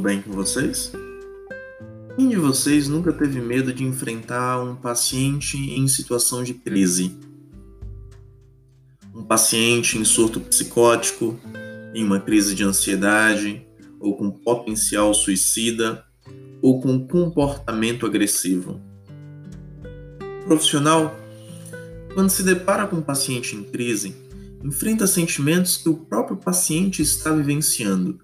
bem com vocês? Quem de vocês nunca teve medo de enfrentar um paciente em situação de crise? Um paciente em surto psicótico, em uma crise de ansiedade, ou com potencial suicida, ou com comportamento agressivo. Profissional, quando se depara com um paciente em crise, enfrenta sentimentos que o próprio paciente está vivenciando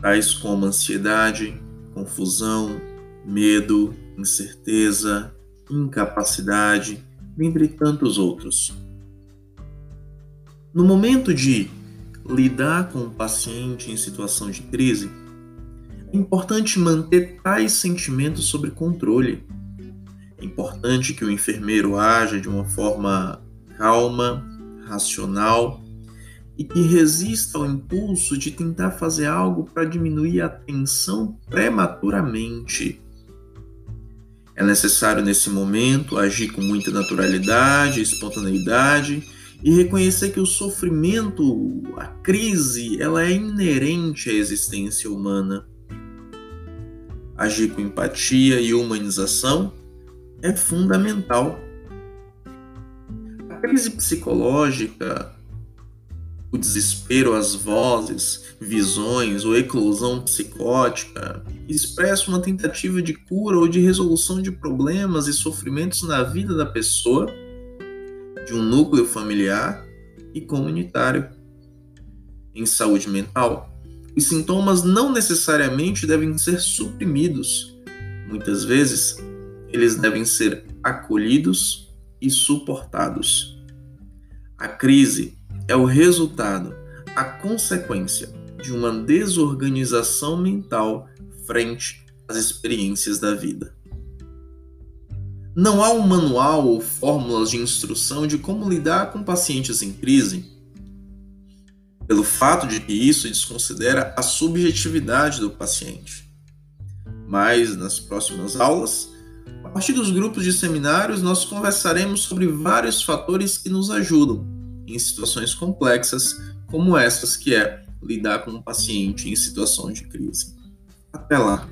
tais como ansiedade, confusão, medo, incerteza, incapacidade, dentre tantos outros. No momento de lidar com o paciente em situação de crise, é importante manter tais sentimentos sob controle. É importante que o enfermeiro haja de uma forma calma, racional e que resista ao impulso de tentar fazer algo para diminuir a tensão prematuramente. É necessário nesse momento agir com muita naturalidade, espontaneidade e reconhecer que o sofrimento, a crise, ela é inerente à existência humana. Agir com empatia e humanização é fundamental. A crise psicológica o desespero, as vozes, visões ou eclosão psicótica expressa uma tentativa de cura ou de resolução de problemas e sofrimentos na vida da pessoa, de um núcleo familiar e comunitário. Em saúde mental, os sintomas não necessariamente devem ser suprimidos. Muitas vezes, eles devem ser acolhidos e suportados. A crise é o resultado, a consequência de uma desorganização mental frente às experiências da vida. Não há um manual ou fórmulas de instrução de como lidar com pacientes em crise, pelo fato de que isso desconsidera a subjetividade do paciente. Mas nas próximas aulas, a partir dos grupos de seminários, nós conversaremos sobre vários fatores que nos ajudam em situações complexas como essas que é lidar com um paciente em situação de crise. Até lá!